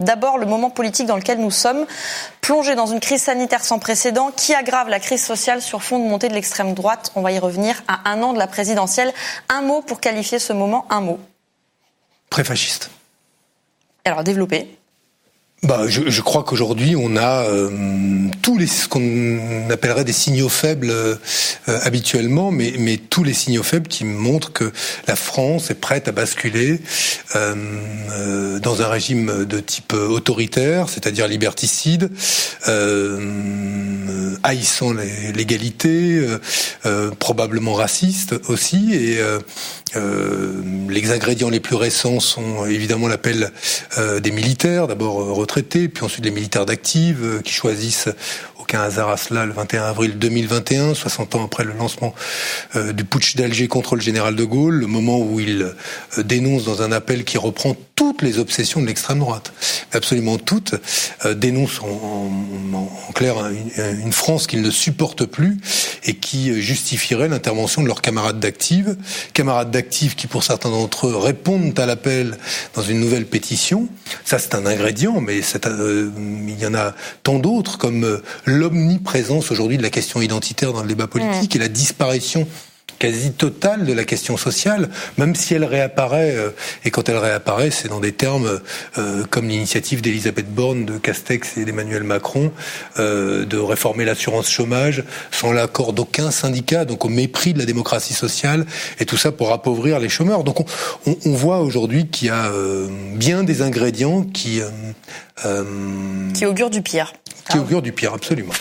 D'abord, le moment politique dans lequel nous sommes, plongés dans une crise sanitaire sans précédent qui aggrave la crise sociale sur fond de montée de l'extrême droite. On va y revenir à un an de la présidentielle. Un mot pour qualifier ce moment, un mot. Très-fasciste. Alors, développer bah, je, je crois qu'aujourd'hui, on a euh, tous les ce qu'on appellerait des signaux faibles euh, habituellement, mais, mais tous les signaux faibles qui montrent que la France est prête à basculer euh, euh dans un régime de type autoritaire, c'est-à-dire liberticide, haïssant l'égalité, probablement raciste aussi, et euh, les ingrédients les plus récents sont évidemment l'appel euh, des militaires, d'abord euh, retraités, puis ensuite les militaires d'active qui choisissent aucun hasard à cela le 21 avril 2021, 60 ans après le lancement du putsch d'Alger contre le général de Gaulle, le moment où il dénonce dans un appel qui reprend toutes les obsessions de l'extrême droite, absolument toutes, dénonce en, clair une, France qu'il ne supporte plus et qui justifierait l'intervention de leurs camarades d'active, camarades actifs qui, pour certains d'entre eux, répondent à l'appel dans une nouvelle pétition. Ça, c'est un ingrédient, mais euh, il y en a tant d'autres, comme euh, l'omniprésence aujourd'hui de la question identitaire dans le débat politique et la disparition quasi totale de la question sociale, même si elle réapparaît, euh, et quand elle réapparaît, c'est dans des termes euh, comme l'initiative d'Elisabeth Borne, de Castex et d'Emmanuel Macron, euh, de réformer l'assurance chômage sans l'accord d'aucun syndicat, donc au mépris de la démocratie sociale, et tout ça pour appauvrir les chômeurs. Donc on, on, on voit aujourd'hui qu'il y a bien des ingrédients qui... qui augurent du pire. Qui augurent du pire, absolument.